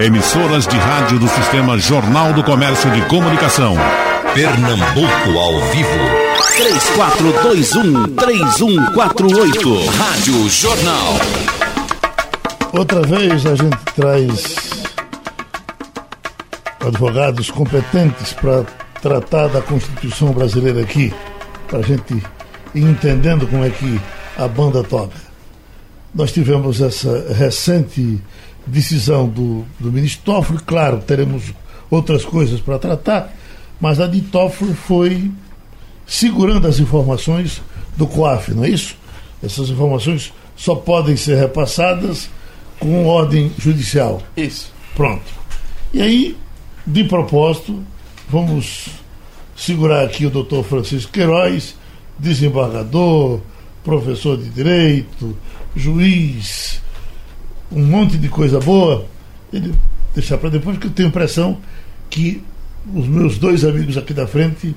Emissoras de rádio do Sistema Jornal do Comércio de Comunicação. Pernambuco ao vivo. 3421-3148. Rádio Jornal. Outra vez a gente traz advogados competentes para tratar da Constituição brasileira aqui, para a gente ir entendendo como é que a banda toca. Nós tivemos essa recente decisão do, do ministro Toffoli, claro, teremos outras coisas para tratar, mas a de Toffoli foi segurando as informações do COAF, não é isso? Essas informações só podem ser repassadas com ordem judicial. Isso. Pronto. E aí, de propósito, vamos segurar aqui o doutor Francisco Queiroz, desembargador, professor de direito, juiz, um monte de coisa boa. Ele deixar para depois, porque eu tenho impressão que os meus dois amigos aqui da frente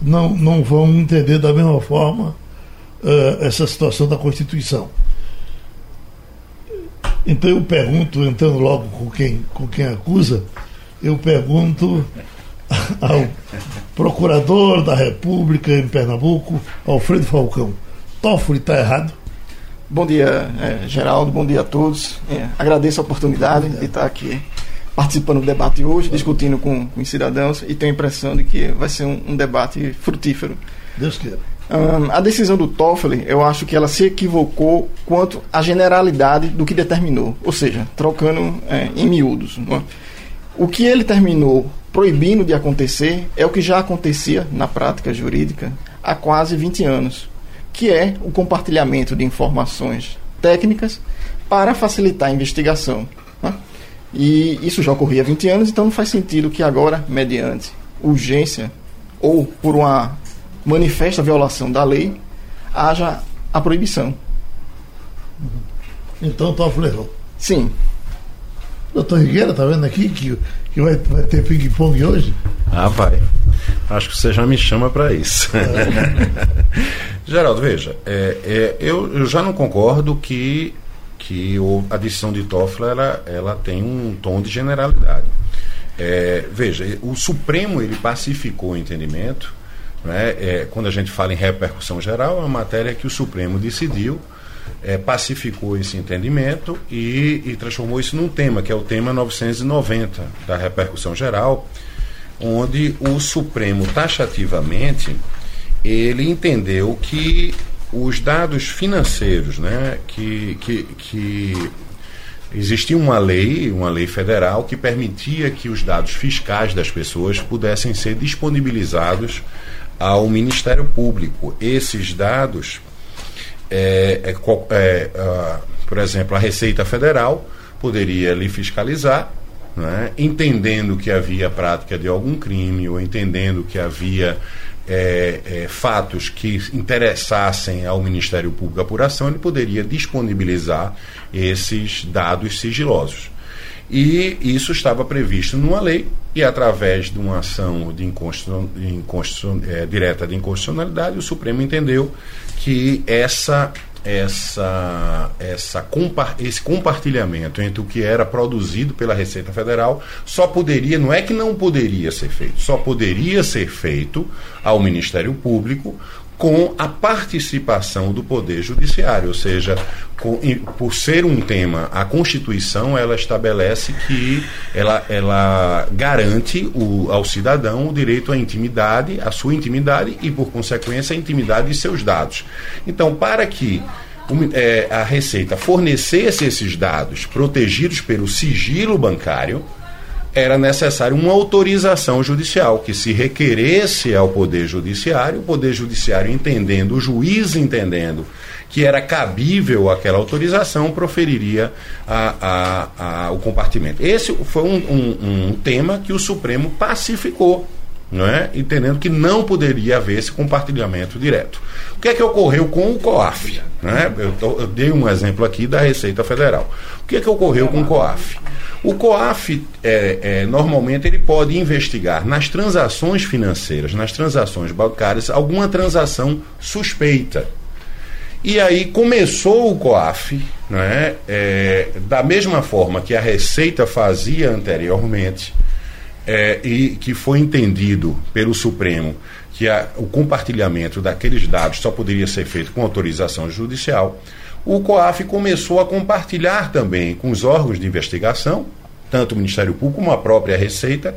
não, não vão entender da mesma forma uh, essa situação da Constituição. Então eu pergunto, entrando logo com quem, com quem acusa, eu pergunto ao procurador da República em Pernambuco, Alfredo Falcão. Toffoli está errado? Bom dia, é, Geraldo, bom dia a todos. É, agradeço a oportunidade de estar aqui participando do debate hoje, discutindo com, com os cidadãos e tenho a impressão de que vai ser um, um debate frutífero. Deus queira. Um, a decisão do Toffoli, eu acho que ela se equivocou quanto à generalidade do que determinou, ou seja, trocando é, em miúdos. É? O que ele terminou proibindo de acontecer é o que já acontecia na prática jurídica há quase 20 anos, que é o compartilhamento de informações técnicas para facilitar a investigação. Né? E isso já ocorria há 20 anos, então não faz sentido que agora, mediante urgência ou por uma manifesta violação da lei, haja a proibição. Então, Toffoli errou. Sim. Doutor Rigueira, tá vendo aqui que, que vai, vai ter ping-pong hoje? Ah, vai. Acho que você já me chama para isso. Geraldo, veja, é, é, eu, eu, já não concordo que, que o, a decisão de Toffler ela, ela tem um tom de generalidade. É, veja, o Supremo ele pacificou o entendimento. Né, é, quando a gente fala em repercussão geral, é uma matéria que o Supremo decidiu é, pacificou esse entendimento e, e, transformou isso num tema, que é o tema 990 da repercussão geral, onde o Supremo taxativamente ele entendeu que os dados financeiros, né, que, que, que existia uma lei, uma lei federal que permitia que os dados fiscais das pessoas pudessem ser disponibilizados ao Ministério Público. Esses dados é, é, é, por exemplo, a Receita Federal poderia lhe fiscalizar, né, entendendo que havia prática de algum crime ou entendendo que havia é, é, fatos que interessassem ao Ministério Público a apuração, ele poderia disponibilizar esses dados sigilosos. E isso estava previsto numa lei, e através de uma ação de é, direta de inconstitucionalidade, o Supremo entendeu que essa essa, essa esse compartilhamento entre o que era produzido pela Receita Federal só poderia, não é que não poderia ser feito, só poderia ser feito ao Ministério Público com a participação do Poder Judiciário, ou seja, com, por ser um tema, a Constituição ela estabelece que ela, ela garante o, ao cidadão o direito à intimidade, à sua intimidade e, por consequência, a intimidade de seus dados. Então, para que é, a Receita fornecesse esses dados protegidos pelo sigilo bancário, era necessário uma autorização judicial, que se requeresse ao Poder Judiciário, o Poder Judiciário entendendo, o juiz entendendo que era cabível aquela autorização, proferiria a, a, a, o compartimento. Esse foi um, um, um tema que o Supremo pacificou. É? entendendo que não poderia haver esse compartilhamento direto. O que é que ocorreu com o COAF? Né? Eu, tô, eu dei um exemplo aqui da Receita Federal. O que é que ocorreu com o COAF? O COAF, é, é, normalmente, ele pode investigar nas transações financeiras, nas transações bancárias, alguma transação suspeita. E aí começou o COAF não é? é da mesma forma que a Receita fazia anteriormente, é, e que foi entendido pelo Supremo que a, o compartilhamento daqueles dados só poderia ser feito com autorização judicial, o COAF começou a compartilhar também com os órgãos de investigação, tanto o Ministério Público como a própria Receita,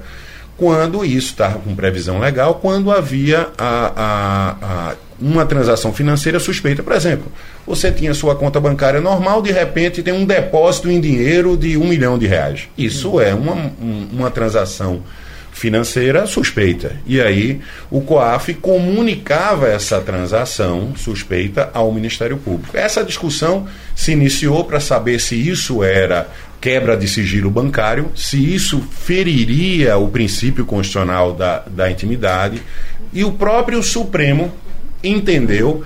quando isso estava com previsão legal, quando havia a, a, a uma transação financeira suspeita. Por exemplo, você tinha sua conta bancária normal, de repente tem um depósito em dinheiro de um milhão de reais. Isso é uma, uma transação financeira suspeita. E aí o COAF comunicava essa transação suspeita ao Ministério Público. Essa discussão se iniciou para saber se isso era quebra de sigilo bancário, se isso feriria o princípio constitucional da, da intimidade, e o próprio Supremo entendeu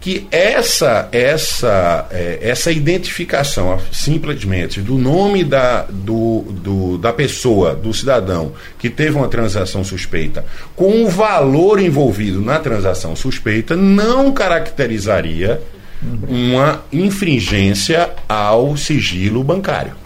que essa essa é, essa identificação simplesmente do nome da, do, do, da pessoa, do cidadão que teve uma transação suspeita, com o valor envolvido na transação suspeita, não caracterizaria uma infringência ao sigilo bancário.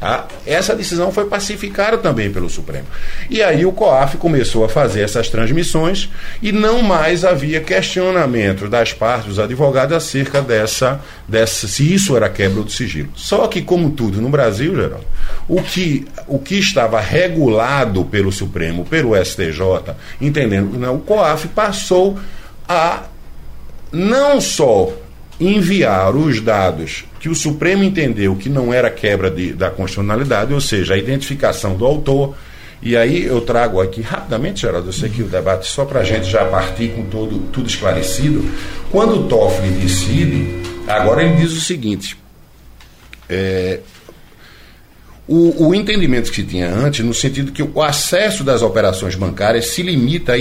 Ah, essa decisão foi pacificada também pelo Supremo. E aí o COAF começou a fazer essas transmissões e não mais havia questionamento das partes dos advogados acerca dessa, dessa se isso era quebra do sigilo. Só que, como tudo no Brasil, Geraldo, o que, o que estava regulado pelo Supremo, pelo STJ, entendendo que o COAF passou a não só enviar os dados que o Supremo entendeu que não era quebra de, da constitucionalidade, ou seja, a identificação do autor. E aí eu trago aqui rapidamente, Geraldo, eu sei que o debate só para a gente já partir com todo, tudo esclarecido. Quando o Toffoli decide, agora ele diz o seguinte: é, o, o, entendimento que se tinha antes, no sentido que o acesso das operações bancárias se limita a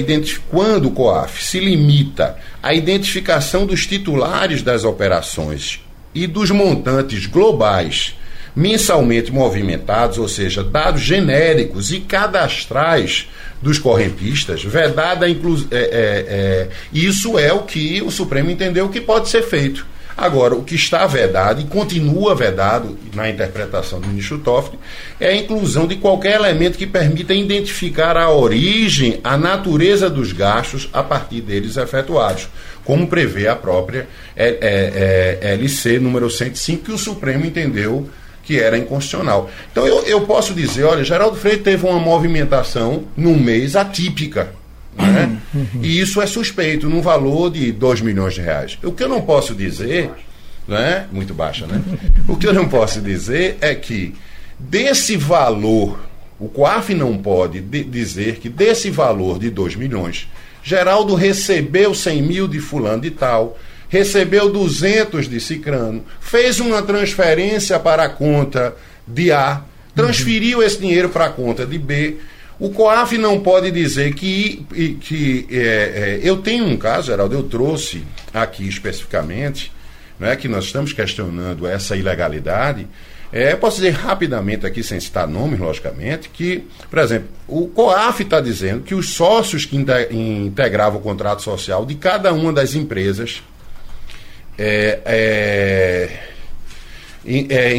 quando o COAF se limita à identificação dos titulares das operações e dos montantes globais mensalmente movimentados, ou seja, dados genéricos e cadastrais dos correntistas, vedada inclu é, é, é, isso é o que o Supremo entendeu que pode ser feito. Agora, o que está vedado e continua vedado na interpretação do ministro Toffoli é a inclusão de qualquer elemento que permita identificar a origem, a natureza dos gastos a partir deles efetuados, como prevê a própria é, é, é, LC número 105, que o Supremo entendeu que era inconstitucional. Então eu, eu posso dizer, olha, Geraldo Freire teve uma movimentação num mês atípica né? Uhum. E isso é suspeito, num valor de 2 milhões de reais. O que eu não posso dizer, né? muito baixa, né? O que eu não posso dizer é que desse valor, o COAF não pode dizer que desse valor de 2 milhões, Geraldo recebeu 100 mil de fulano de tal, recebeu 200 de Cicrano, fez uma transferência para a conta de A, transferiu esse dinheiro para a conta de B o COAF não pode dizer que. que é, é, eu tenho um caso, Geraldo, eu trouxe aqui especificamente, não é que nós estamos questionando essa ilegalidade. É, posso dizer rapidamente aqui, sem citar nomes, logicamente, que, por exemplo, o COAF está dizendo que os sócios que integravam o contrato social de cada uma das empresas é, é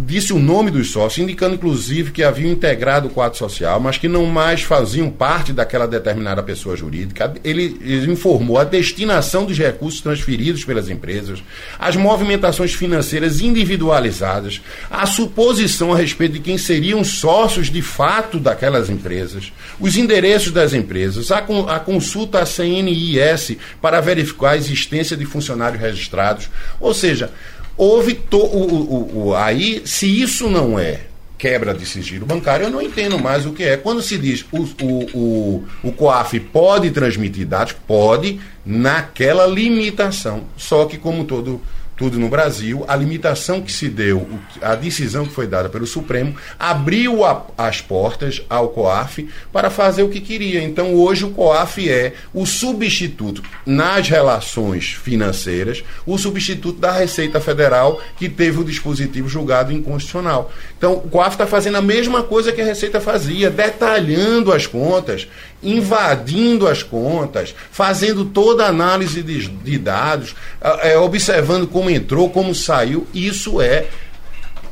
disse o nome dos sócios, indicando inclusive que haviam integrado o quadro social, mas que não mais faziam parte daquela determinada pessoa jurídica. Ele, ele informou a destinação dos recursos transferidos pelas empresas, as movimentações financeiras individualizadas, a suposição a respeito de quem seriam sócios de fato daquelas empresas, os endereços das empresas, a, a consulta à CNIS para verificar a existência de funcionários registrados. Ou seja, houve to, o, o, o, aí se isso não é quebra de sigilo bancário, eu não entendo mais o que é. Quando se diz o, o, o, o COAF pode transmitir dados, pode, naquela limitação. Só que, como todo tudo no Brasil, a limitação que se deu, a decisão que foi dada pelo Supremo, abriu a, as portas ao COAF para fazer o que queria. Então, hoje, o COAF é o substituto nas relações financeiras, o substituto da Receita Federal, que teve o dispositivo julgado inconstitucional. Então, o COAF está fazendo a mesma coisa que a Receita fazia, detalhando as contas, invadindo as contas, fazendo toda a análise de, de dados, é, observando como como entrou, como saiu, isso é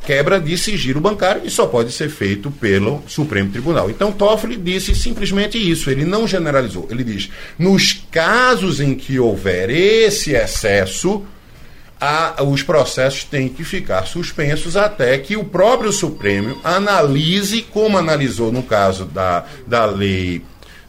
quebra de sigilo bancário e só pode ser feito pelo Supremo Tribunal. Então Toffoli disse simplesmente isso, ele não generalizou. Ele diz: nos casos em que houver esse excesso, a, os processos têm que ficar suspensos até que o próprio Supremo analise, como analisou no caso da, da lei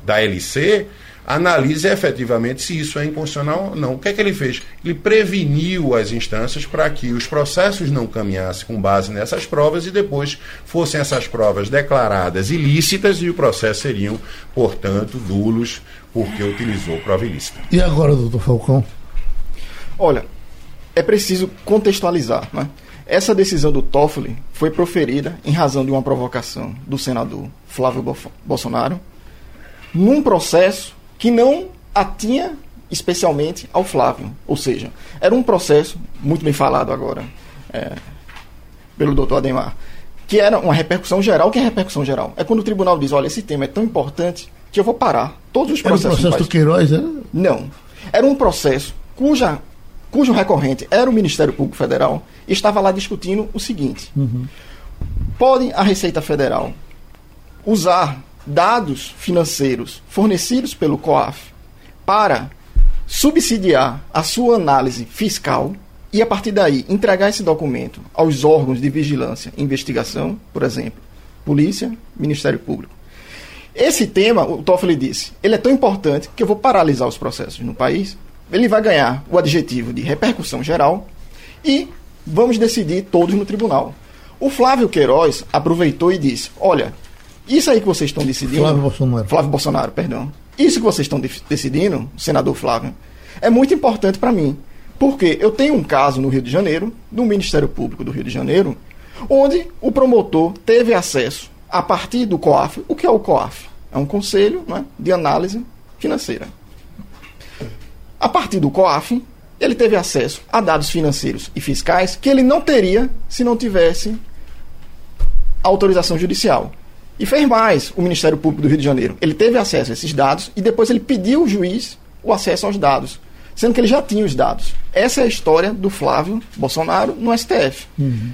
da LC, analise efetivamente se isso é inconstitucional ou não. O que é que ele fez? Ele preveniu as instâncias para que os processos não caminhassem com base nessas provas e depois fossem essas provas declaradas ilícitas e o processo seriam, portanto, nulos porque utilizou prova ilícita. E agora, doutor Falcão? Olha, é preciso contextualizar. Né? Essa decisão do Toffoli foi proferida em razão de uma provocação do senador Flávio Bolsonaro num processo que não atinha especialmente ao Flávio. Ou seja, era um processo, muito bem falado agora é, pelo doutor Ademar, que era uma repercussão geral. O que é repercussão geral? É quando o tribunal diz, olha, esse tema é tão importante que eu vou parar todos os processos. Era o processo do Queiroz, era? Não. Era um processo cuja, cujo recorrente era o Ministério Público Federal e estava lá discutindo o seguinte. Uhum. Pode a Receita Federal usar dados financeiros fornecidos pelo COAF para subsidiar a sua análise fiscal e, a partir daí, entregar esse documento aos órgãos de vigilância e investigação, por exemplo, Polícia, Ministério Público. Esse tema, o Toffoli disse, ele é tão importante que eu vou paralisar os processos no país. Ele vai ganhar o adjetivo de repercussão geral e vamos decidir todos no tribunal. O Flávio Queiroz aproveitou e disse: Olha, isso aí que vocês estão decidindo. Flávio Bolsonaro. Flávio Bolsonaro, perdão. Isso que vocês estão de decidindo, senador Flávio, é muito importante para mim. Porque eu tenho um caso no Rio de Janeiro, do Ministério Público do Rio de Janeiro, onde o promotor teve acesso, a partir do COAF. O que é o COAF? É um conselho né, de análise financeira. A partir do COAF, ele teve acesso a dados financeiros e fiscais que ele não teria se não tivesse autorização judicial. E fez mais o Ministério Público do Rio de Janeiro. Ele teve acesso a esses dados e depois ele pediu ao juiz o acesso aos dados, sendo que ele já tinha os dados. Essa é a história do Flávio Bolsonaro no STF. Uhum.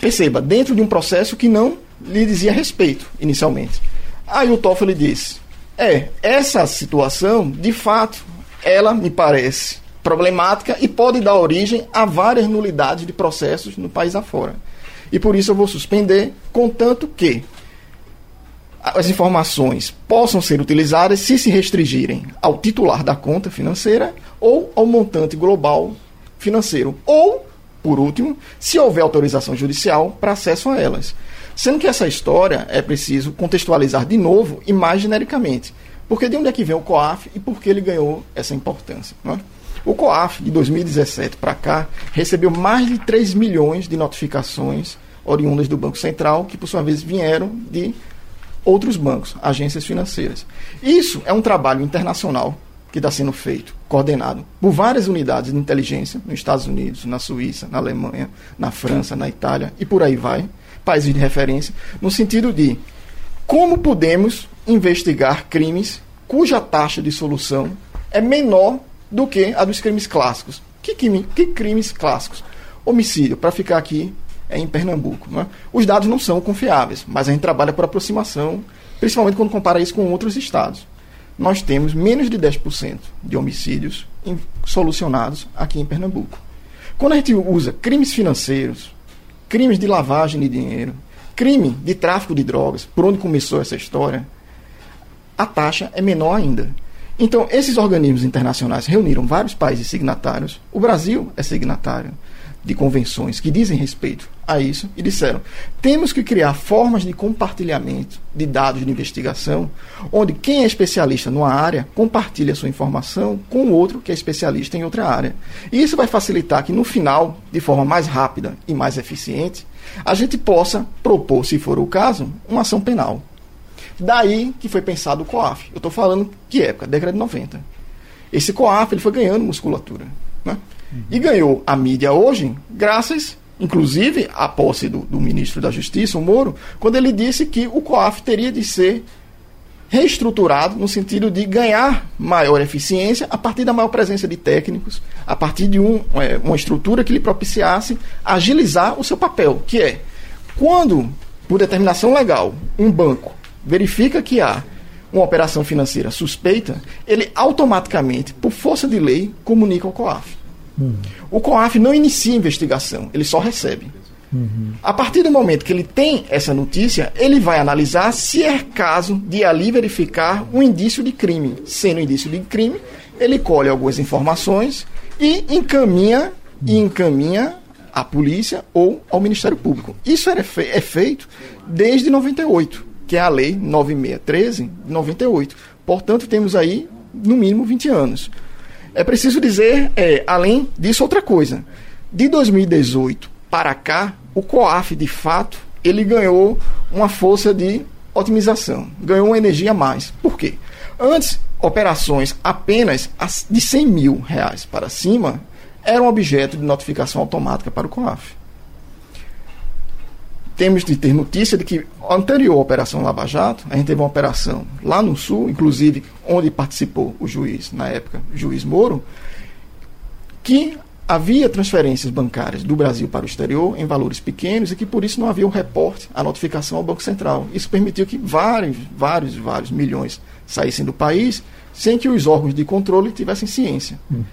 Perceba, dentro de um processo que não lhe dizia respeito inicialmente. Aí o Toffoli disse: é, essa situação, de fato, ela me parece problemática e pode dar origem a várias nulidades de processos no país afora. E por isso eu vou suspender, contanto que as informações possam ser utilizadas se se restringirem ao titular da conta financeira ou ao montante global financeiro. Ou, por último, se houver autorização judicial para acesso a elas. Sendo que essa história é preciso contextualizar de novo e mais genericamente. Porque de onde é que vem o COAF e por que ele ganhou essa importância? Não é? O COAF, de 2017 para cá, recebeu mais de 3 milhões de notificações oriundas do Banco Central, que por sua vez vieram de outros bancos, agências financeiras. Isso é um trabalho internacional que está sendo feito, coordenado por várias unidades de inteligência nos Estados Unidos, na Suíça, na Alemanha, na França, na Itália e por aí vai, países de referência, no sentido de como podemos investigar crimes cuja taxa de solução é menor do que a dos crimes clássicos. Que, crime, que crimes clássicos? Homicídio, para ficar aqui é em Pernambuco. Né? Os dados não são confiáveis, mas a gente trabalha por aproximação, principalmente quando compara isso com outros estados. Nós temos menos de 10% de homicídios solucionados aqui em Pernambuco. Quando a gente usa crimes financeiros, crimes de lavagem de dinheiro, crime de tráfico de drogas, por onde começou essa história, a taxa é menor ainda. Então, esses organismos internacionais reuniram vários países signatários. O Brasil é signatário de convenções que dizem respeito a isso e disseram: temos que criar formas de compartilhamento de dados de investigação, onde quem é especialista numa área compartilha sua informação com outro que é especialista em outra área. E isso vai facilitar que no final, de forma mais rápida e mais eficiente, a gente possa propor, se for o caso, uma ação penal. Daí que foi pensado o COAF. Eu estou falando que época? Década de 90. Esse COAF ele foi ganhando musculatura. Né? Uhum. E ganhou a mídia hoje, graças, inclusive, à posse do, do, ministro da Justiça, o Moro, quando ele disse que o COAF teria de ser reestruturado no sentido de ganhar maior eficiência a partir da maior presença de técnicos, a partir de um, é, uma estrutura que lhe propiciasse agilizar o seu papel, que é quando, por determinação legal, um banco verifica que há uma operação financeira suspeita, ele automaticamente, por força de lei, comunica ao COAF. Hum. O COAF não inicia investigação, ele só recebe. Uhum. A partir do momento que ele tem essa notícia, ele vai analisar se é caso de ali verificar um indício de crime. Sendo indício de crime, ele colhe algumas informações e encaminha e encaminha à polícia ou ao Ministério Público. Isso é feito desde 98, que é a lei 9613 de 98. Portanto, temos aí no mínimo 20 anos. É preciso dizer, é, além disso, outra coisa. De 2018 para cá, o COAF, de fato, ele ganhou uma força de otimização, ganhou uma energia a mais. Por quê? Antes, operações apenas de 100 mil reais para cima eram objeto de notificação automática para o COAF. Temos de ter notícia de que anterior Operação Lava Jato, a gente teve uma operação lá no Sul, inclusive onde participou o juiz, na época, juiz Moro, que havia transferências bancárias do Brasil para o exterior em valores pequenos e que por isso não havia o um reporte, a notificação ao Banco Central. Isso permitiu que vários, vários, vários milhões saíssem do país sem que os órgãos de controle tivessem ciência. Hum.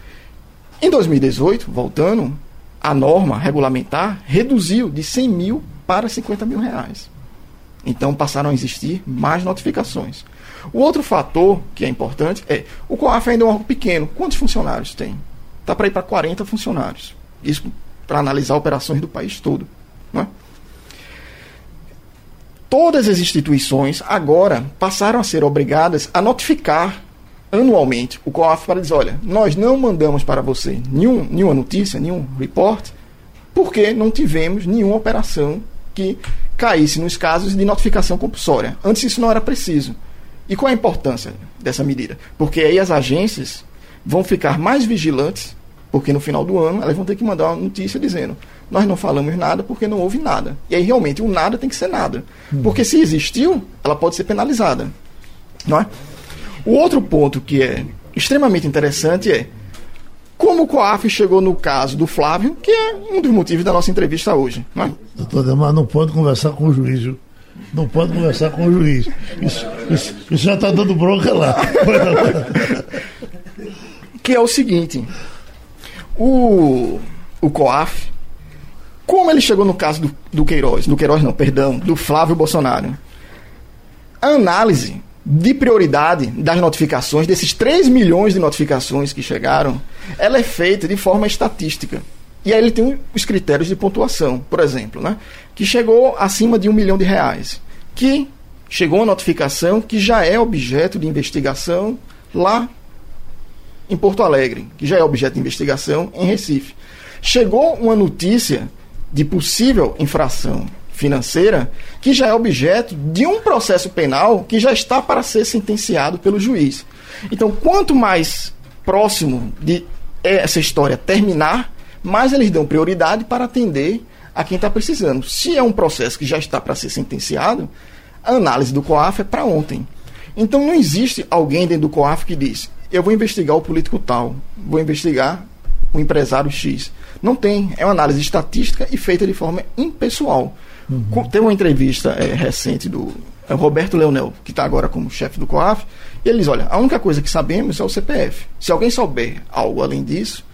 Em 2018, voltando, a norma regulamentar reduziu de 100 mil para 50 mil reais. Então passaram a existir mais notificações. O outro fator que é importante é o COAF ainda é um órgão pequeno. Quantos funcionários tem? está para ir para 40 funcionários. Isso para analisar operações do país todo. Né? Todas as instituições agora passaram a ser obrigadas a notificar anualmente o COAF para dizer: olha, nós não mandamos para você nenhum, nenhuma notícia, nenhum report, porque não tivemos nenhuma operação que caísse nos casos de notificação compulsória. Antes isso não era preciso. E qual a importância dessa medida? Porque aí as agências vão ficar mais vigilantes, porque no final do ano elas vão ter que mandar uma notícia dizendo: nós não falamos nada porque não houve nada. E aí realmente o nada tem que ser nada. Hum. Porque se existiu, ela pode ser penalizada. Não é? O outro ponto que é extremamente interessante é como o COAF chegou no caso do Flávio, que é um dos motivos da nossa entrevista hoje. Não é? Doutor Demar, não pode conversar com o juiz. Viu? Não pode conversar com o juiz. Isso, isso, isso já está dando bronca lá. que é o seguinte: o, o COAF, como ele chegou no caso do, do Queiroz, do Queiroz não, perdão, do Flávio Bolsonaro, a análise de prioridade das notificações, desses 3 milhões de notificações que chegaram, ela é feita de forma estatística. E aí ele tem os critérios de pontuação, por exemplo, né? que chegou acima de um milhão de reais, que chegou uma notificação que já é objeto de investigação lá em Porto Alegre, que já é objeto de investigação em Recife. Chegou uma notícia de possível infração financeira que já é objeto de um processo penal que já está para ser sentenciado pelo juiz. Então, quanto mais próximo de essa história terminar, mais eles dão prioridade para atender a quem está precisando. Se é um processo que já está para ser sentenciado, a análise do COAF é para ontem. Então não existe alguém dentro do COAF que diz: eu vou investigar o político tal, vou investigar o empresário X. Não tem, é uma análise estatística e feita de forma impessoal. Uhum. Tem uma entrevista é, recente do é Roberto Leonel, que está agora como chefe do COAF, e ele diz: olha, a única coisa que sabemos é o CPF. Se alguém souber algo além disso,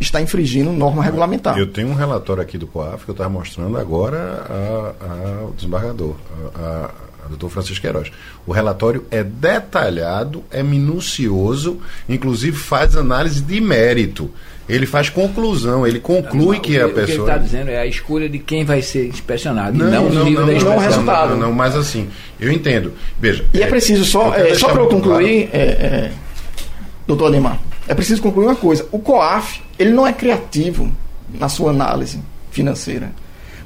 está infringindo norma regulamentar. Eu tenho um relatório aqui do COAF que eu estava mostrando agora ao desembargador, a, doutor Francisco Queiroz. O relatório é detalhado, é minucioso, inclusive faz análise de mérito. Ele faz conclusão, ele conclui não, que a pessoa. O que ele está dizendo é a escolha de quem vai ser inspecionado, não, não, não o não. Não, resultado. Não, não, mas assim, eu entendo. Veja. E é, é preciso só, é, só para eu concluir, claro. é, é, doutor Alemar, é preciso concluir uma coisa. O COAF, ele não é criativo na sua análise financeira.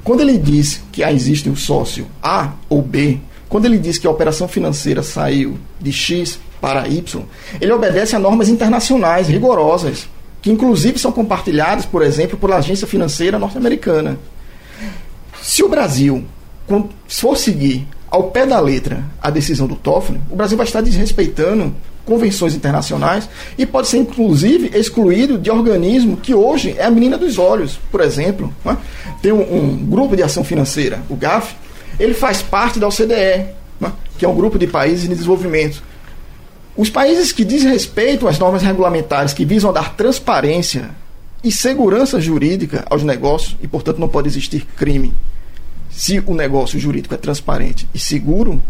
Quando ele diz que existe um sócio A ou B, quando ele diz que a operação financeira saiu de X para Y, ele obedece a normas internacionais rigorosas, que inclusive são compartilhadas, por exemplo, pela agência financeira norte-americana. Se o Brasil for seguir ao pé da letra a decisão do Toffoli, o Brasil vai estar desrespeitando convenções internacionais e pode ser, inclusive, excluído de organismo que hoje é a menina dos olhos. Por exemplo, né? tem um, um, grupo de ação financeira, o GAF, ele faz parte da OCDE, né? que é um grupo de países em desenvolvimento. Os países que desrespeitam as normas regulamentares que visam dar transparência e segurança jurídica aos negócios, e portanto não pode existir crime se o negócio jurídico é transparente e seguro,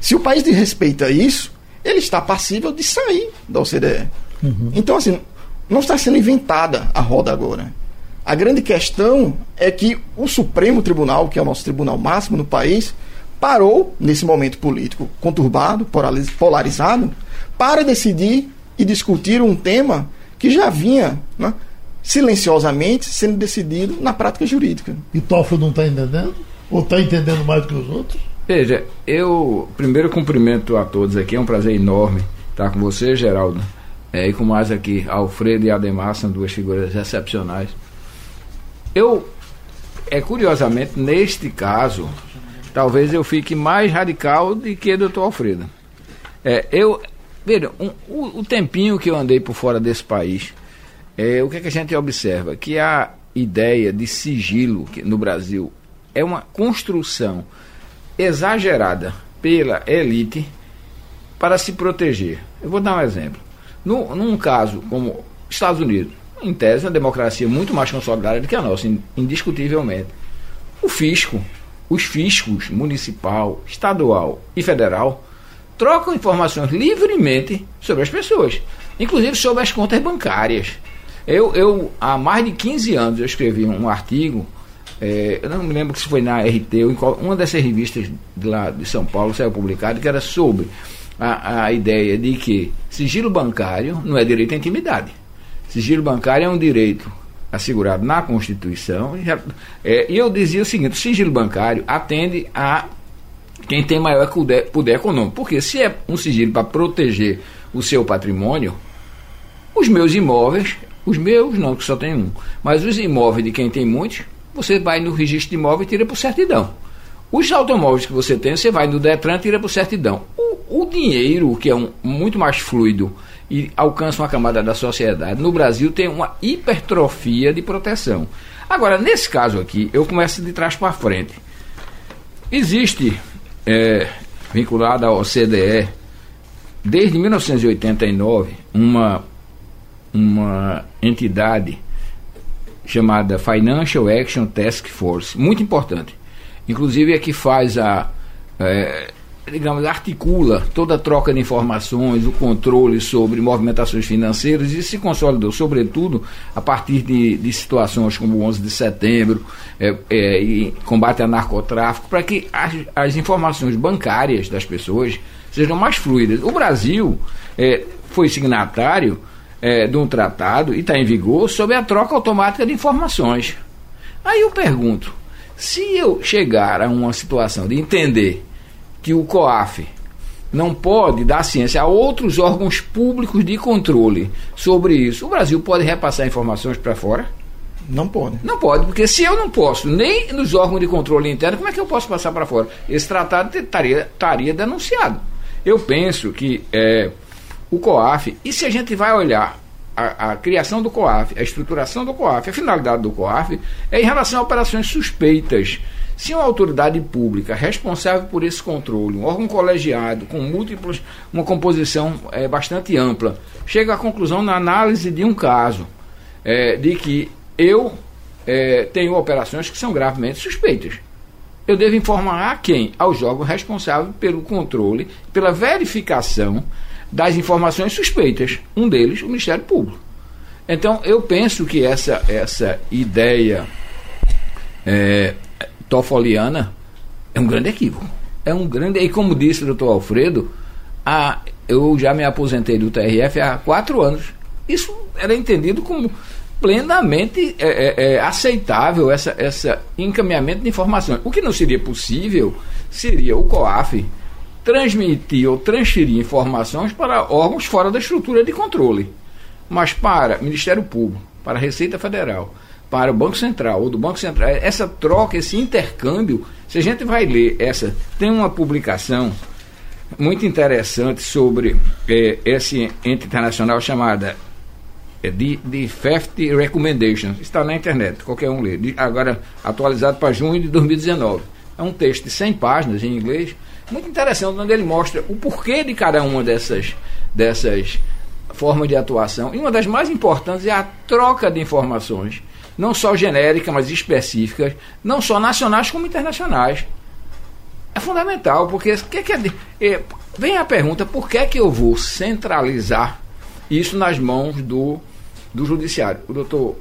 se o país desrespeita isso, ele está passível de sair da OCDE. Uhum. Então, assim, não está sendo inventada a roda agora. A grande questão é que o Supremo Tribunal, que é o nosso tribunal máximo no país, parou nesse momento político conturbado, polarizado, para decidir e discutir um tema que já vinha né, silenciosamente sendo decidido na prática jurídica. E Toffoli não está entendendo? Ou está entendendo mais do que os outros? Veja, eu primeiro cumprimento a todos aqui, é um prazer enorme estar com você, Geraldo, é, e com mais aqui, Alfredo e Ademar, são duas figuras excepcionais. Eu, é curiosamente, neste caso, talvez eu fique mais radical do que o doutor Alfredo. É, eu, veja, um, o, o, tempinho que eu andei por fora desse país, é, o que, é que a gente observa? Que a ideia de sigilo no Brasil é uma construção exagerada pela elite para se proteger. Eu vou dar um exemplo. No, num caso como Estados Unidos, em tese, uma democracia muito mais consolidada do que a nossa, indiscutivelmente. O fisco, os fiscos municipal, estadual e federal trocam informações livremente sobre as pessoas, inclusive sobre as contas bancárias. Eu, eu há mais de 15 anos, eu escrevi um artigo é, eu não me lembro se foi na RT ou em qual, uma dessas revistas de lá de São Paulo saiu publicado que era sobre a, a ideia de que sigilo bancário não é direito à intimidade. Sigilo bancário é um direito assegurado na Constituição. E é, eu dizia o seguinte: sigilo bancário atende a quem tem maior poder econômico. Porque se é um sigilo para proteger o seu patrimônio, os meus imóveis, os meus não, que só tem um, mas os imóveis de quem tem muitos, você vai no registro de imóvel e tira por certidão. Os automóveis que você tem, você vai no Detran e tira por certidão. O, o dinheiro, que é um, muito mais fluido e alcança uma camada da sociedade, no Brasil tem uma hipertrofia de proteção. Agora, nesse caso aqui, eu começo de trás para frente. Existe, é, vinculada ao CDE, desde 1989, uma, uma entidade chamada Financial Action Task Force, muito importante. Inclusive é que faz a, é, digamos, articula toda a troca de informações, o controle sobre movimentações financeiras e se consolidou, sobretudo, a partir de, de situações como o 11 de setembro é, é, e combate ao narcotráfico, para que as, as, informações bancárias das pessoas sejam mais fluidas. O Brasil é, foi signatário é, de um tratado e está em vigor sobre a troca automática de informações. Aí eu pergunto: se eu chegar a uma situação de entender que o COAF não pode dar ciência a outros órgãos públicos de controle sobre isso, o Brasil pode repassar informações para fora? Não pode. Não pode, porque se eu não posso, nem nos órgãos de controle interno, como é que eu posso passar para fora? Esse tratado estaria, estaria denunciado. Eu penso que é, o COAF. E se a gente vai olhar a, a, criação do COAF, a estruturação do COAF, a finalidade do COAF é em relação a operações suspeitas. Se uma autoridade pública responsável por esse controle, um órgão colegiado com múltiplos, uma composição é, bastante ampla, chega à conclusão na análise de um caso é, de que eu é, tenho operações que são gravemente suspeitas. Eu devo informar a quem? Aos órgãos responsáveis pelo controle, pela verificação das informações suspeitas. Um deles, o Ministério Público. Então, eu penso que essa, essa ideia é, tofoliana é um grande equívoco. É um grande. E como disse o doutor Alfredo, a, eu já me aposentei do TRF há quatro anos. Isso era entendido como plenamente é, é, é, aceitável essa, essa encaminhamento de informações. O que não seria possível seria o COAF transmitir ou transferir informações para órgãos fora da estrutura de controle. Mas para Ministério Público, para Receita Federal, para o Banco Central ou do Banco Central, essa troca, esse intercâmbio, se a gente vai ler essa, tem uma publicação muito interessante sobre eh, esse ente internacional chamada é, de, de FEFT Recommendations, está na internet, qualquer um lê, de, agora atualizado para junho de 2019. É um texto de 100 páginas em inglês, muito interessante, onde ele mostra o porquê de cada uma dessas, dessas formas de atuação. E uma das mais importantes é a troca de informações não só genéricas, mas específicas, não só nacionais como internacionais. É fundamental, porque que que é, é, vem a pergunta, por que, é que eu vou centralizar isso nas mãos do, do judiciário? O doutor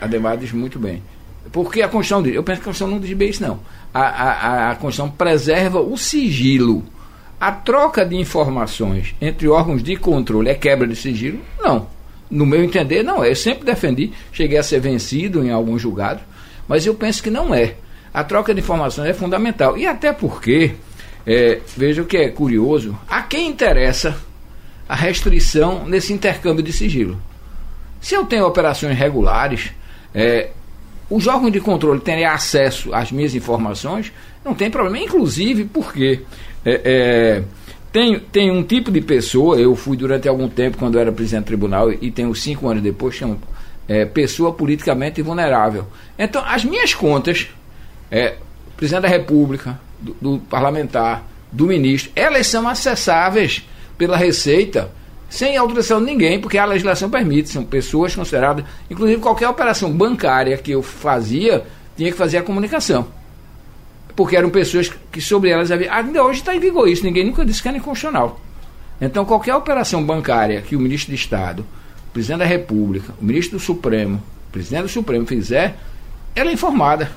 Ademar diz muito bem. Porque a Constituição diz, eu penso que a Constituição não diz bem isso não. A, a, a Constituição preserva o sigilo. A troca de informações entre órgãos de controle é quebra de sigilo? Não no meu entender, não é. Eu sempre defendi, cheguei a ser vencido em alguns julgados, mas eu penso que não é. A troca de informações é fundamental. E até porque, é, veja o que é curioso, a quem interessa a restrição nesse intercâmbio de sigilo? Se eu tenho operações regulares, é, os órgãos de controle terem acesso às minhas informações, não tem problema. Inclusive porque é, é tem, tem um tipo de pessoa, eu fui durante algum tempo quando era presidente do tribunal e tenho cinco anos depois, chamo é, pessoa politicamente vulnerável. Então, as minhas contas, é, presidente da República, do, do parlamentar, do ministro, elas são acessáveis pela Receita sem autorização de ninguém, porque a legislação permite, são pessoas consideradas, inclusive qualquer operação bancária que eu fazia, tinha que fazer a comunicação porque eram pessoas que sobre elas havia. Ainda hoje está em vigor isso, ninguém nunca disse que era inconstitucional. Então, qualquer operação bancária que o ministro de Estado, o presidente da República, o ministro do Supremo, o presidente do Supremo fizer, ela é informada.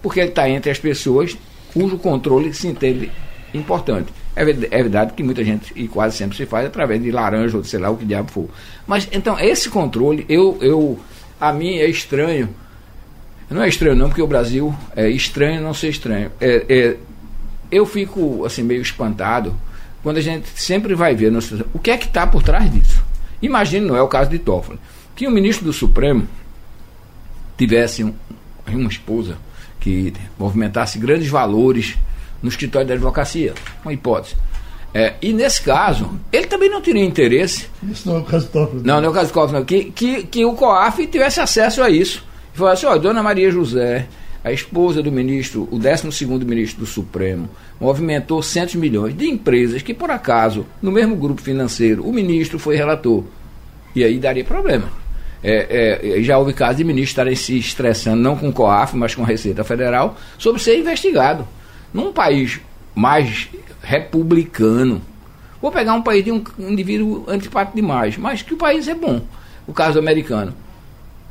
Porque ele está entre as pessoas cujo controle se entende importante. É, é verdade que muita gente, e quase sempre se faz através de laranja ou sei lá o que diabo for. Mas então, esse controle, eu, eu a mim é estranho não é estranho não, porque o Brasil é estranho não ser estranho. É, é, eu fico assim meio espantado quando a gente sempre vai ver nossa, o que é que está por trás disso. Imagine, não é o caso de Toffoli, que o ministro do Supremo tivesse um, uma esposa que movimentasse grandes valores no escritório da advocacia, uma hipótese. É, e nesse caso, ele também não teria interesse. Isso não é o caso Toffoli. Não, não é o caso Toffoli, que, que, que o COAF tivesse acesso a isso. E falou assim: ó, Dona Maria José, a esposa do ministro, o 12 ministro do Supremo, movimentou centos milhões de empresas que, por acaso, no mesmo grupo financeiro, o ministro foi relator. E aí daria problema. É, é, já houve casos de ministros estarem se estressando, não com o COAF, mas com a Receita Federal, sobre ser investigado. Num país mais republicano, vou pegar um país de um indivíduo antipático demais, mas que o país é bom. O caso americano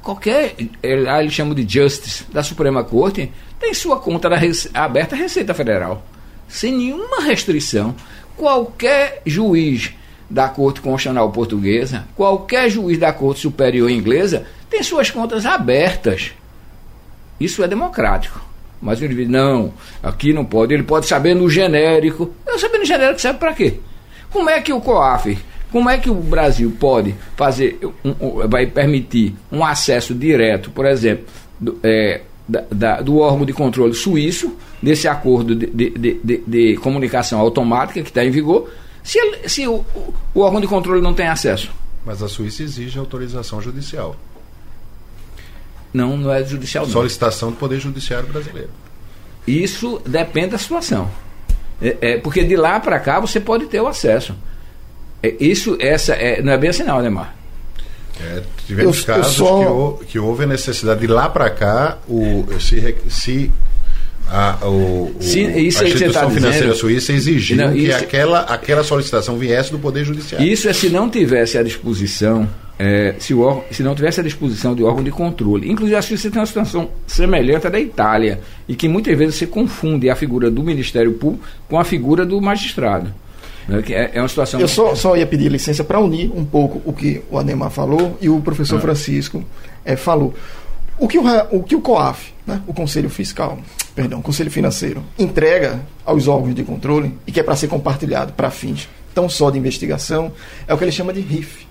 qualquer, lá eles chamam de justice da Suprema Corte, tem sua conta aberta à Receita Federal, sem nenhuma restrição. Qualquer juiz da Corte Constitucional Portuguesa, qualquer juiz da Corte Superior Inglesa, tem suas contas abertas. Isso é democrático. Mas o indivíduo, não, aqui não pode, ele pode saber no genérico. Eu saber no genérico serve para quê? Como é que o COAF como é que o Brasil pode fazer, um, um, vai permitir um acesso direto, por exemplo, do, é, da, da, do órgão de controle suíço, desse acordo de, de, de, de comunicação automática que está em vigor, se, ele, se o, o, órgão de controle não tem acesso? Mas a Suíça exige autorização judicial. Não, não é judicial. Não. Solicitação do Poder Judiciário brasileiro. Isso depende da situação. É, é porque de lá para cá você pode ter o acesso. É, isso, essa, é, não é bem assim não, Ademar. É, tivemos eu, casos eu só... que, houve, que, houve a necessidade de lá para cá o, se, se a, o, Sim, isso a instituição tá financeira dizendo, suíça exigiu não, que aquela, aquela solicitação viesse do Poder Judiciário. Isso é se não tivesse à disposição, é, se, o órgão, se não tivesse à disposição de órgão de controle. Inclusive, a Suíça tem uma situação semelhante à da Itália, e que muitas vezes se confunde a figura do Ministério Público com a figura do magistrado. Né, é, é uma situação. Eu só, só ia pedir licença para unir um pouco o que o Ademar falou e o professor ah. Francisco é, falou. O que o, o que o COAF, né, o Conselho Fiscal, perdão, Conselho Financeiro, entrega aos órgãos de controle e que é para ser compartilhado para fins tão só de investigação, é o que ele chama de RIF.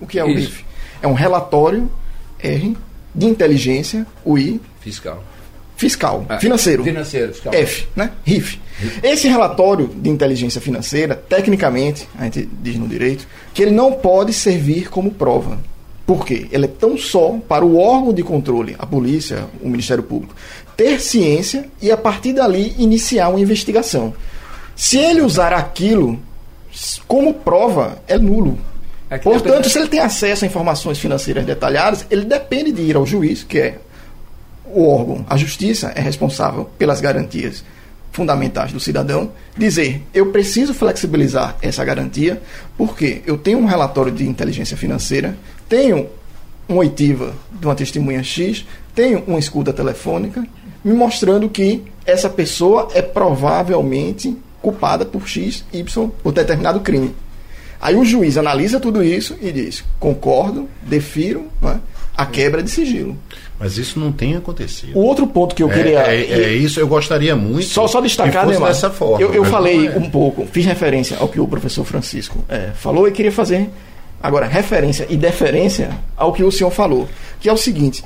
O que é o Isso. RIF? É um relatório R de inteligência, o I, Fiscal. fiscal, Ah, financeiro. Financeiro, fiscal. F, né? RIF. Esse relatório de inteligência financeira, tecnicamente, a gente diz no direito, que ele não pode servir como prova. Por quê? Ele é tão só para o órgão de controle, a polícia, o Ministério Público, ter ciência e a partir dali iniciar uma investigação. Se ele usar aquilo como prova, é nulo. É Portanto, depende- se ele tem acesso a informações financeiras detalhadas, ele depende de ir ao juiz, que é o órgão, a justiça, é responsável pelas garantias fundamentais do cidadão, dizer: eu preciso flexibilizar essa garantia, porque eu tenho um relatório de inteligência financeira, tenho uma oitiva de uma testemunha X, tenho uma escuta telefônica, me mostrando que essa pessoa é provavelmente culpada por X, Y, por determinado crime. Aí o juiz analisa tudo isso e diz: concordo, defiro não é, a quebra de sigilo. Mas isso não tem acontecido. O outro ponto que eu É- queria. é, é isso, eu gostaria muito. Só, só destacar, que fosse Neymar, dessa forma. Eu, eu falei é. um pouco, fiz referência ao que o professor Francisco é, falou e queria fazer agora referência e deferência ao que o senhor falou, que é o seguinte.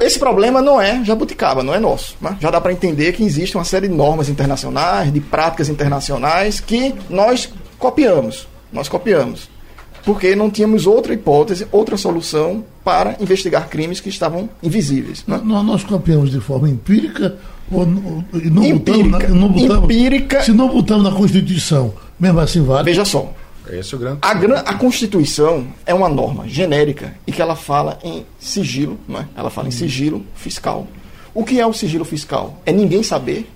Esse problema não é jabuticaba, não é nosso. né? Já dá para entender que existe uma série de normas internacionais, de práticas internacionais que nós copiamos. Nós copiamos. Porque não tínhamos outra hipótese, outra solução para investigar crimes que estavam invisíveis. né? Nós, nós copiamos de forma empírica ou n- e não Empírica. botamos, na, não botamos Empírica. Se não botamos na Constituição, mesmo assim vale. Veja só, Esse é o grande. A, gran- a Constituição é uma norma genérica e que ela fala em sigilo, não é? ela fala em sigilo fiscal. O que é o sigilo fiscal? É ninguém saber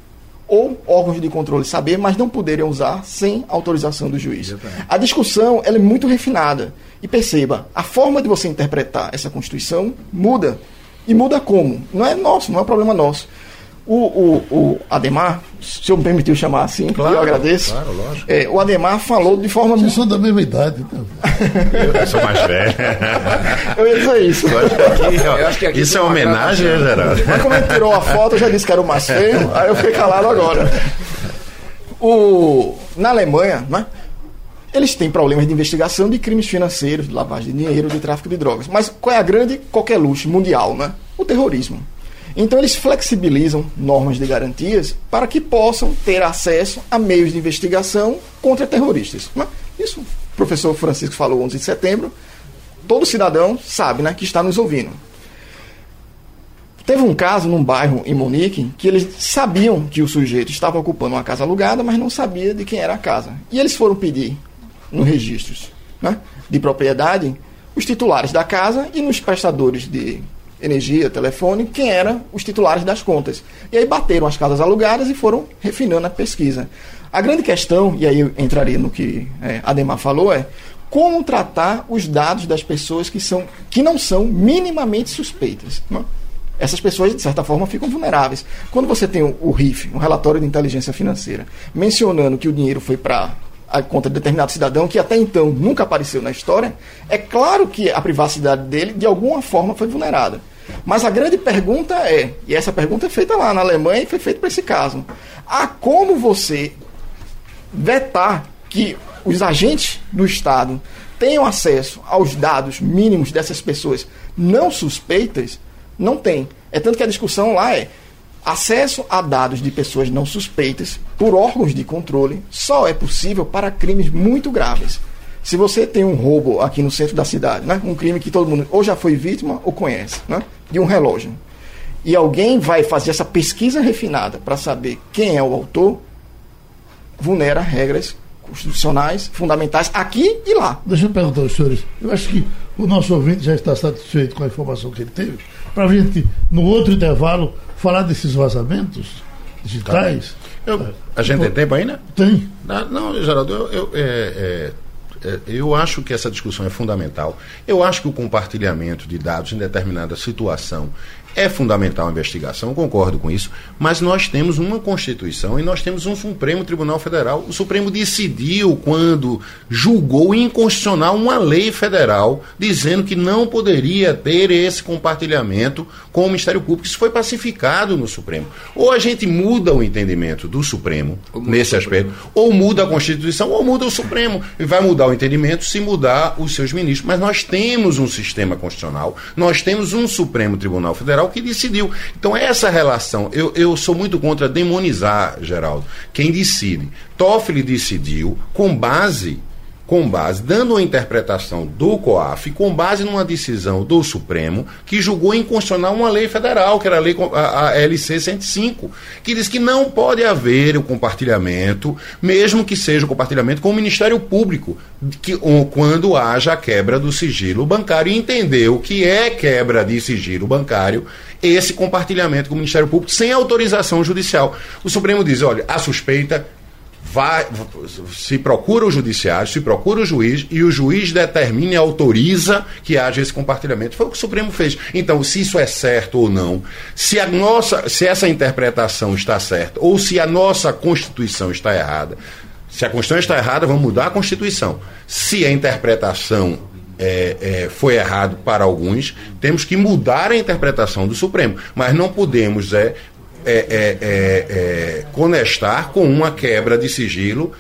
ou órgãos de controle saber, mas não poderem usar sem autorização do juiz. A discussão ela é muito refinada. E perceba, a forma de você interpretar essa Constituição muda. E muda como? Não é nosso, não é um problema nosso. O, o, o Ademar, se eu me permitiu chamar assim, Claro, eu agradeço. claro, lógico. É, o Ademar falou de forma Vocês são da mesma idade. Né? Eu sou mais velho. Eu ia dizer isso. Eu acho que aqui, isso é homenagem, né, Geraldo? Mas como ele tirou a foto, eu já disse que era o mais feio, aí eu fiquei calado agora. O, na Alemanha, né, eles têm problemas de investigação de crimes financeiros, de lavagem de dinheiro, de tráfico de drogas. Mas qual é a grande coqueluche mundial? Né? O terrorismo. Então eles flexibilizam normas de garantias para que possam ter acesso a meios de investigação contra terroristas. né? Isso professor Francisco falou 11 de setembro. Todo cidadão sabe né, que está nos ouvindo. Teve um caso num bairro em Munique que eles sabiam que o sujeito estava ocupando uma casa alugada, mas não sabia de quem era a casa. E eles foram pedir nos registros né, de propriedade os titulares da casa e nos prestadores de energia, telefone, quem eram os titulares das contas. E aí bateram as casas alugadas e foram refinando a pesquisa. A grande questão, e aí eu entraria no que é, Ademar falou, é como tratar os dados das pessoas que, são, que não são minimamente suspeitas. Né? Essas pessoas, de certa forma, ficam vulneráveis. Quando você tem o, o RIF, um relatório de inteligência financeira, mencionando que o dinheiro foi para a conta de determinado cidadão que até então nunca apareceu na história, é claro que a privacidade dele, de alguma forma, foi vulnerada. Mas a grande pergunta é, e essa pergunta é feita lá na Alemanha e foi feita para esse caso: há como você vetar que os agentes do Estado tenham acesso aos dados mínimos dessas pessoas não suspeitas? Não tem. É tanto que a discussão lá é acesso a dados de pessoas não suspeitas por órgãos de controle só é possível para crimes muito graves. Se você tem um roubo aqui no centro da cidade, né, um crime que todo mundo ou já foi vítima ou conhece, né, de um relógio, e alguém vai fazer essa pesquisa refinada para saber quem é o autor, vulnera regras constitucionais fundamentais aqui e lá. Deixa eu perguntar aos senhores. Eu acho que o nosso ouvinte já está satisfeito com a informação que ele teve. Para a gente, no outro intervalo, falar desses vazamentos digitais. Eu- a gente tem tempo ainda? Tem. Não, não, Geraldo, eu, eu, é, é, é, eu acho que essa discussão é fundamental. Eu acho que o compartilhamento de dados em determinada situação É fundamental a investigação, concordo com isso, mas nós temos uma Constituição e nós temos um Supremo Tribunal Federal. O Supremo decidiu quando julgou inconstitucional uma lei federal dizendo que não poderia ter esse compartilhamento com o Ministério Público. Isso foi pacificado no Supremo. Ou a gente muda o entendimento do Supremo nesse aspecto, ou muda a Constituição, ou muda o Supremo. E vai mudar o entendimento se mudar os seus ministros. Mas nós temos um sistema constitucional, nós temos um Supremo Tribunal Federal que decidiu. Então, essa relação, eu, eu sou muito contra demonizar, Geraldo, quem decide. Toffoli decidiu com base com base, dando uma interpretação do COAF, com base numa decisão do Supremo, que julgou inconstitucional uma lei federal, que era a, lei, a, a LC 105, que diz que não pode haver o compartilhamento, mesmo que seja o compartilhamento com o Ministério Público, que, quando haja a quebra do sigilo bancário, e entendeu que é quebra de sigilo bancário esse compartilhamento com o Ministério Público sem autorização judicial. O Supremo diz: olha, a suspeita vai, se procura o judiciário, se procura o juiz e o juiz determina e autoriza que haja esse compartilhamento. Foi o que o Supremo fez. Então, se isso é certo ou não, se a nossa, se essa interpretação está certa ou se a nossa Constituição está errada, se a Constituição está errada, vamos mudar a Constituição. Se a interpretação é, é, foi errado para alguns, temos que mudar a interpretação do Supremo. Mas não podemos é, é, é, é, é, com uma quebra de sigilo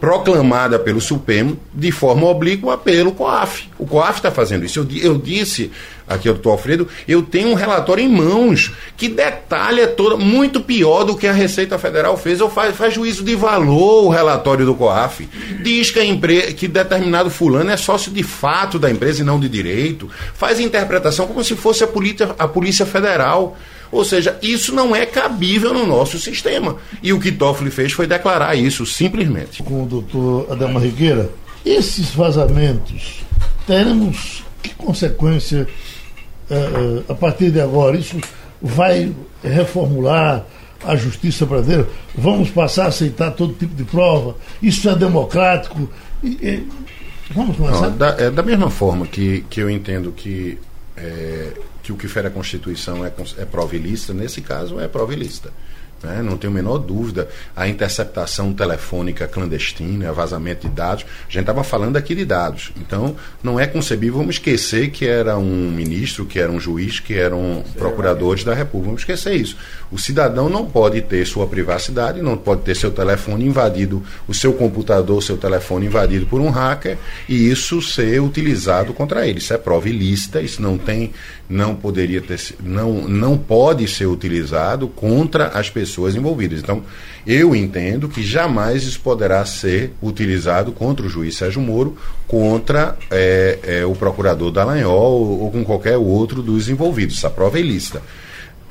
proclamada pelo Supremo de forma oblíqua pelo COAF. O COAF está fazendo isso. Eu, eu disse aqui ao doutor Alfredo, eu tenho um relatório em mãos que detalha toda, muito pior do que a Receita Federal fez, ou faz, faz juízo de valor o relatório do COAF. Diz que, a empresa, que determinado fulano é sócio de fato da empresa e não de direito. Faz interpretação como se fosse a Polícia, a polícia Federal. Ou seja, isso não é cabível no nosso sistema. E o que Toffoli fez foi declarar isso, simplesmente. Com o doutor Adelma Rigueira, esses vazamentos teremos que consequência a partir de agora? Isso vai reformular a justiça brasileira? Vamos passar a aceitar todo tipo de prova? Isso é democrático? Vamos começar? Não, da, é, da mesma forma que, que eu entendo que é, que o que fere a Constituição é, é prova ilícita, nesse caso é prova ilícita. Né? Não tenho a menor dúvida. A interceptação telefônica clandestina, vazamento de dados. A gente estava falando aqui de dados. Então, não é concebível vamos esquecer que era um ministro, que era um juiz, que eram procuradores da República. Vamos esquecer isso. O cidadão não pode ter sua privacidade, não pode ter seu telefone invadido, o seu computador, seu telefone invadido por um hacker e isso ser utilizado contra ele. Isso é prova ilícita, isso não tem, não poderia ter, não, não pode ser utilizado contra as pessoas pessoas envolvidas. Então, eu entendo que jamais isso poderá ser utilizado contra o juiz Sérgio Moro, contra é, é, o procurador Dallagnol ou, ou, com qualquer outro dos envolvidos. Essa prova é ilícita.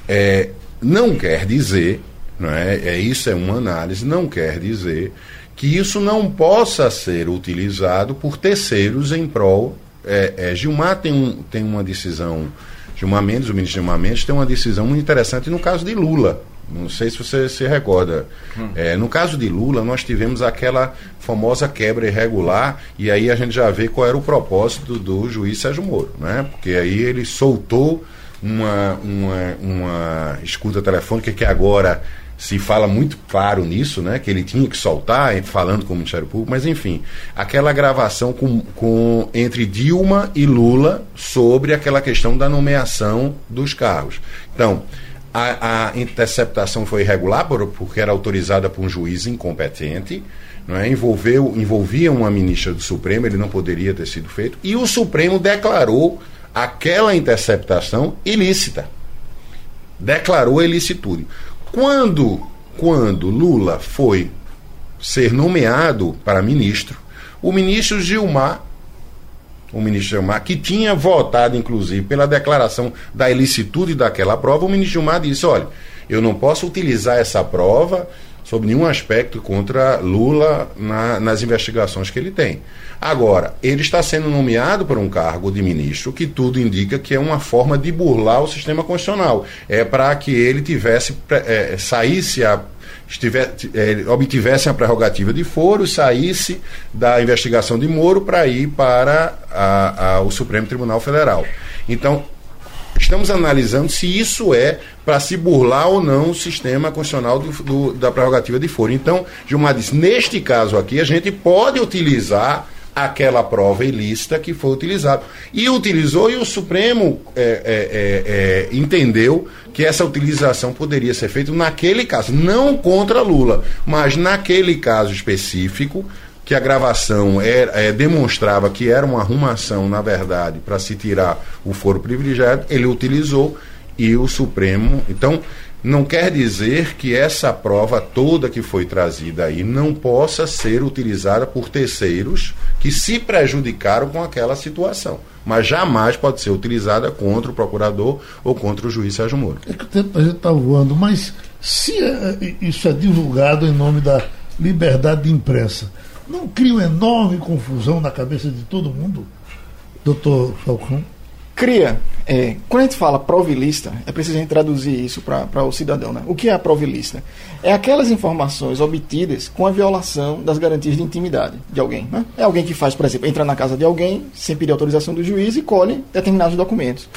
É, não quer dizer, não é, é, isso é uma análise, não quer dizer que isso não possa ser utilizado por terceiros em prol. É, Gilmar tem, um, tem uma decisão, Gilmar Mendes, o ministro Gilmar Mendes, tem uma decisão muito interessante no caso de Lula. Não sei se você se recorda. Hum. É, no caso de Lula, nós tivemos aquela famosa quebra irregular, e aí a gente já vê qual era o propósito do juiz Sérgio Moro, né? Porque aí ele soltou uma, uma, uma escuta telefônica que agora se fala muito claro nisso, né? Que ele tinha que soltar, falando com o Ministério Público, mas enfim, aquela gravação com, com, entre Dilma e Lula sobre aquela questão da nomeação dos carros. Então, a, a interceptação foi irregular por, porque era autorizada por um juiz incompetente, não é? Envolveu, envolvia uma ministra do Supremo, ele não poderia ter sido feito, e o Supremo declarou aquela interceptação ilícita. Declarou a ilicitude. Quando, quando Lula foi ser nomeado para ministro, o ministro Gilmar o ministro Gilmar, que tinha votado, inclusive, pela declaração da ilicitude daquela prova, o ministro Gilmar disse: olha, eu não posso utilizar essa prova sob nenhum aspecto contra Lula na, nas investigações que ele tem. Agora, ele está sendo nomeado para um cargo de ministro que tudo indica que é uma forma de burlar o sistema constitucional. É para que ele tivesse é, saísse a estiver, é, obtivessem a prerrogativa de foro, saísse da investigação de Moro para ir para a, a, o Supremo Tribunal Federal. Então, Estamos analisando se isso é para se burlar ou não o sistema constitucional do, do, da prerrogativa de foro. Então, Gilmar disse, neste caso aqui, a gente pode utilizar aquela prova ilícita que foi utilizada. E utilizou, e o Supremo é, é, é, entendeu que essa utilização poderia ser feita naquele caso, não contra Lula, mas naquele caso específico, que a gravação era, é, demonstrava que era uma arrumação, na verdade, para se tirar o foro privilegiado, ele utilizou e o Supremo. Então, não quer dizer que essa prova toda que foi trazida aí não possa ser utilizada por terceiros que se prejudicaram com aquela situação. Mas jamais pode ser utilizada contra o procurador ou contra o juiz Sérgio Moro. É que o tempo a gente está voando, mas se é, isso é divulgado em nome da liberdade de imprensa, não cria uma enorme confusão na cabeça de todo mundo, doutor Falcão? Cria. É, quando a gente fala provilista, é preciso a gente traduzir isso para o cidadão. Né? O que é a provilista? É aquelas informações obtidas com a violação das garantias de intimidade de alguém. Né? É alguém que faz, por exemplo, entra na casa de alguém sem pedir autorização do juiz e colhe determinados documentos.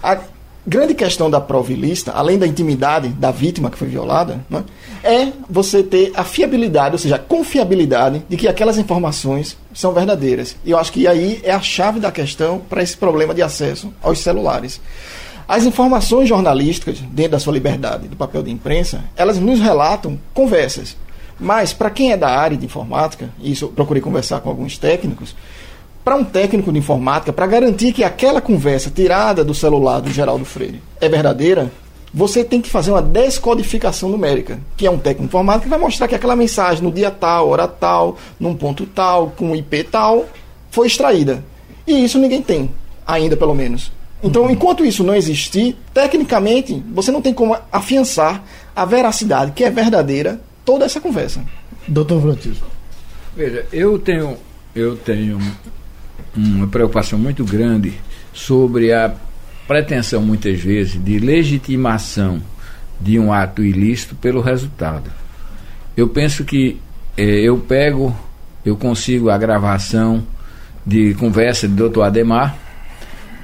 A, grande questão da provilista, além da intimidade da vítima que foi violada, né, é você ter a fiabilidade, ou seja, a confiabilidade de que aquelas informações são verdadeiras. E eu acho que aí é a chave da questão para esse problema de acesso aos celulares. As informações jornalísticas, dentro da sua liberdade do papel de imprensa, elas nos relatam conversas. Mas, para quem é da área de informática, e isso eu procurei conversar com alguns técnicos, para um técnico de informática, para garantir que aquela conversa tirada do celular do Geraldo Freire é verdadeira, você tem que fazer uma descodificação numérica, que é um técnico de informática que vai mostrar que aquela mensagem no dia tal, hora tal, num ponto tal, com IP tal, foi extraída. E isso ninguém tem, ainda pelo menos. Então, enquanto isso não existir, tecnicamente, você não tem como afiançar a veracidade, que é verdadeira, toda essa conversa. Doutor Francisco. Veja, eu tenho, eu tenho uma preocupação muito grande sobre a pretensão, muitas vezes, de legitimação de um ato ilícito pelo resultado. Eu penso que eh, eu pego, eu consigo a gravação de conversa de doutor Ademar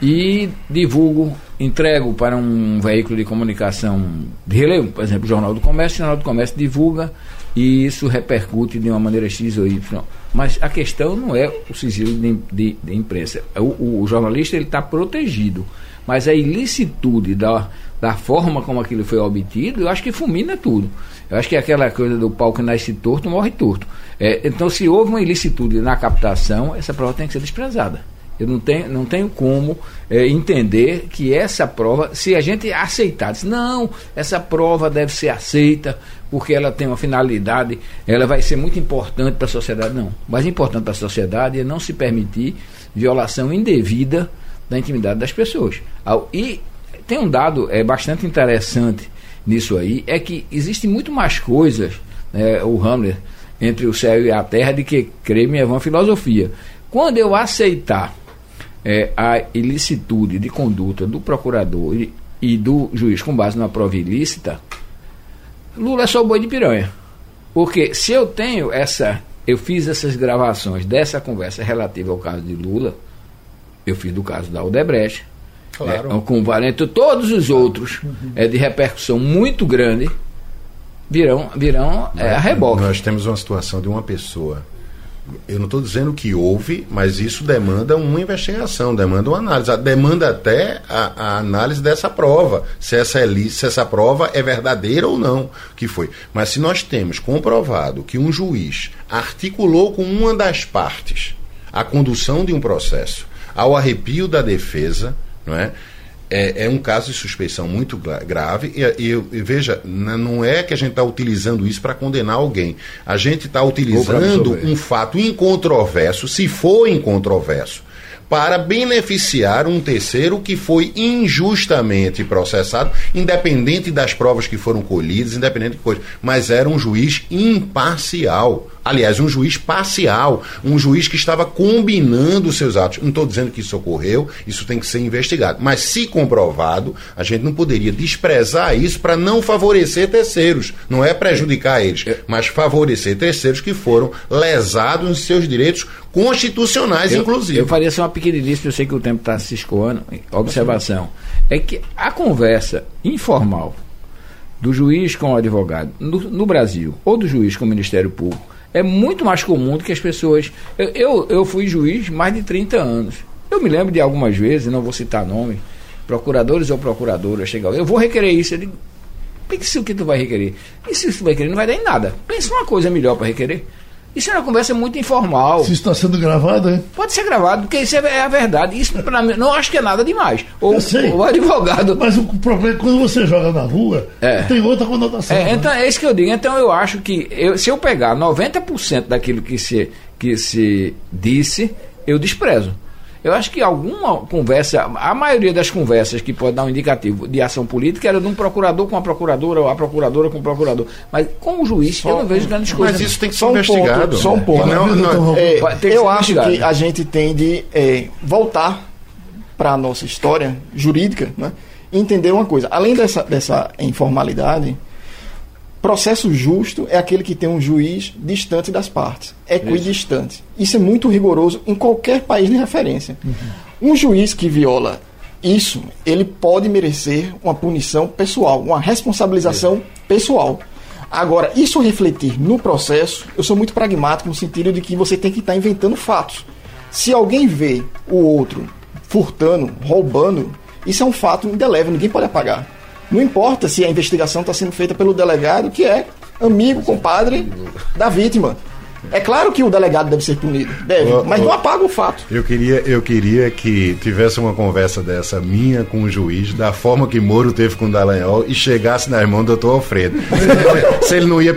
e divulgo, entrego para um veículo de comunicação de relevo, por exemplo, o Jornal do Comércio, o Jornal do Comércio divulga e isso repercute de uma maneira X ou Y. Mas a questão não é o sigilo de, de, de imprensa. O, o, o, jornalista ele está protegido, mas a ilicitude da, da forma como aquilo foi obtido, eu acho que fulmina tudo. Eu acho que é aquela coisa do pau que nasce torto, morre torto. É, então, se houve uma ilicitude na captação, essa prova tem que ser desprezada. Eu não tenho, não tenho como é, entender que essa prova, se a gente aceitar, diz, não, essa prova deve ser aceita porque ela tem uma finalidade, ela vai ser muito importante para a sociedade. Não. Mais importante para a sociedade é não se permitir violação indevida da intimidade das pessoas. E tem um dado é, bastante interessante nisso aí, é que existe muito mais coisas, né, o Hamlet, entre o céu e a terra, de que creme é uma filosofia. Quando eu aceitar é, a ilicitude de conduta do procurador e, e, do juiz com base na prova ilícita, Lula é só boi de piranha. Porque se eu tenho essa. Eu fiz essas gravações dessa conversa relativa ao caso de Lula, eu fiz do caso da Odebrecht, claro. é, com Valente, todos os outros é de repercussão muito grande virão, virão é, a reboque. Nós temos uma situação de uma pessoa eu não estou dizendo que houve, mas isso demanda uma investigação, demanda uma análise, demanda até a, a análise dessa prova, se essa, é, se essa prova é verdadeira ou não, que foi. Mas se nós temos comprovado que um juiz articulou com uma das partes a condução de um processo ao arrepio da defesa, não é? é, é, um caso de suspeição muito grave e, e, e veja, não é que a gente está utilizando isso para condenar alguém. A gente está utilizando um fato incontroverso, se for incontroverso, para beneficiar um terceiro que foi injustamente processado, independente das provas que foram colhidas, independente de coisa, mas era um juiz imparcial. Aliás, um juiz parcial, um juiz que estava combinando os seus atos. Não estou dizendo que isso ocorreu, isso tem que ser investigado. Mas, se comprovado, a gente não poderia desprezar isso para não favorecer terceiros. Não é prejudicar eles, mas favorecer terceiros que foram lesados nos seus direitos constitucionais, eu, inclusive. Eu faria só uma pequenilíssima, eu sei que o tempo está se escoando. Observação. É que a conversa informal do juiz com o advogado no, no Brasil, ou do juiz com o Ministério Público, é muito mais comum do que as pessoas. Eu, eu, eu fui juiz mais de 30 anos. Eu me lembro de algumas vezes, não vou citar nome, procuradores ou procuradoras chegam, eu vou requerer isso. Eu digo, pense o que tu vai requerer. E se tu vai requerer, não vai dar em nada. Pense uma coisa melhor para requerer. Isso é uma conversa muito informal. Se está sendo gravado, hein? Pode ser gravado, porque isso é, a verdade. Isso, para mim, não acho que é nada demais. Ou o advogado. Mas o problema é quando você joga na rua, é. tem outra conotação. É, né? então, é isso que eu digo. Então, eu acho que eu, se eu pegar 90% daquilo que se, que se disse, eu desprezo. Eu acho que alguma conversa, a maioria das conversas que pode dar um indicativo de ação política era de um procurador com a procuradora ou a procuradora com o procurador. Mas com o juiz, só, eu não vejo grandes coisas. Mas isso tem que ser investigado. Ponto, só um ponto. Não, não, é, eu acho que a gente tem de é, voltar para a nossa história jurídica né, e entender uma coisa. Além dessa, dessa informalidade, Processo justo é aquele que tem um juiz distante das partes, equidistante. Isso, isso é muito rigoroso em qualquer país de referência. Uhum. Um juiz que viola isso, ele pode merecer uma punição pessoal, uma responsabilização pessoal. Agora, isso refletir no processo, eu sou muito pragmático no sentido de que você tem que estar inventando fatos. Se alguém vê o outro furtando, roubando, isso é um fato indelével, ninguém pode apagar. Não importa se a investigação está sendo feita pelo delegado, que é amigo, compadre da vítima. É claro que o delegado deve ser punido, deve, mas não apaga o fato. Eu queria, eu queria que tivesse uma conversa dessa minha com o juiz, da forma que Moro teve com o Dallagnol e chegasse na mão do doutor Alfredo. Se ele não ia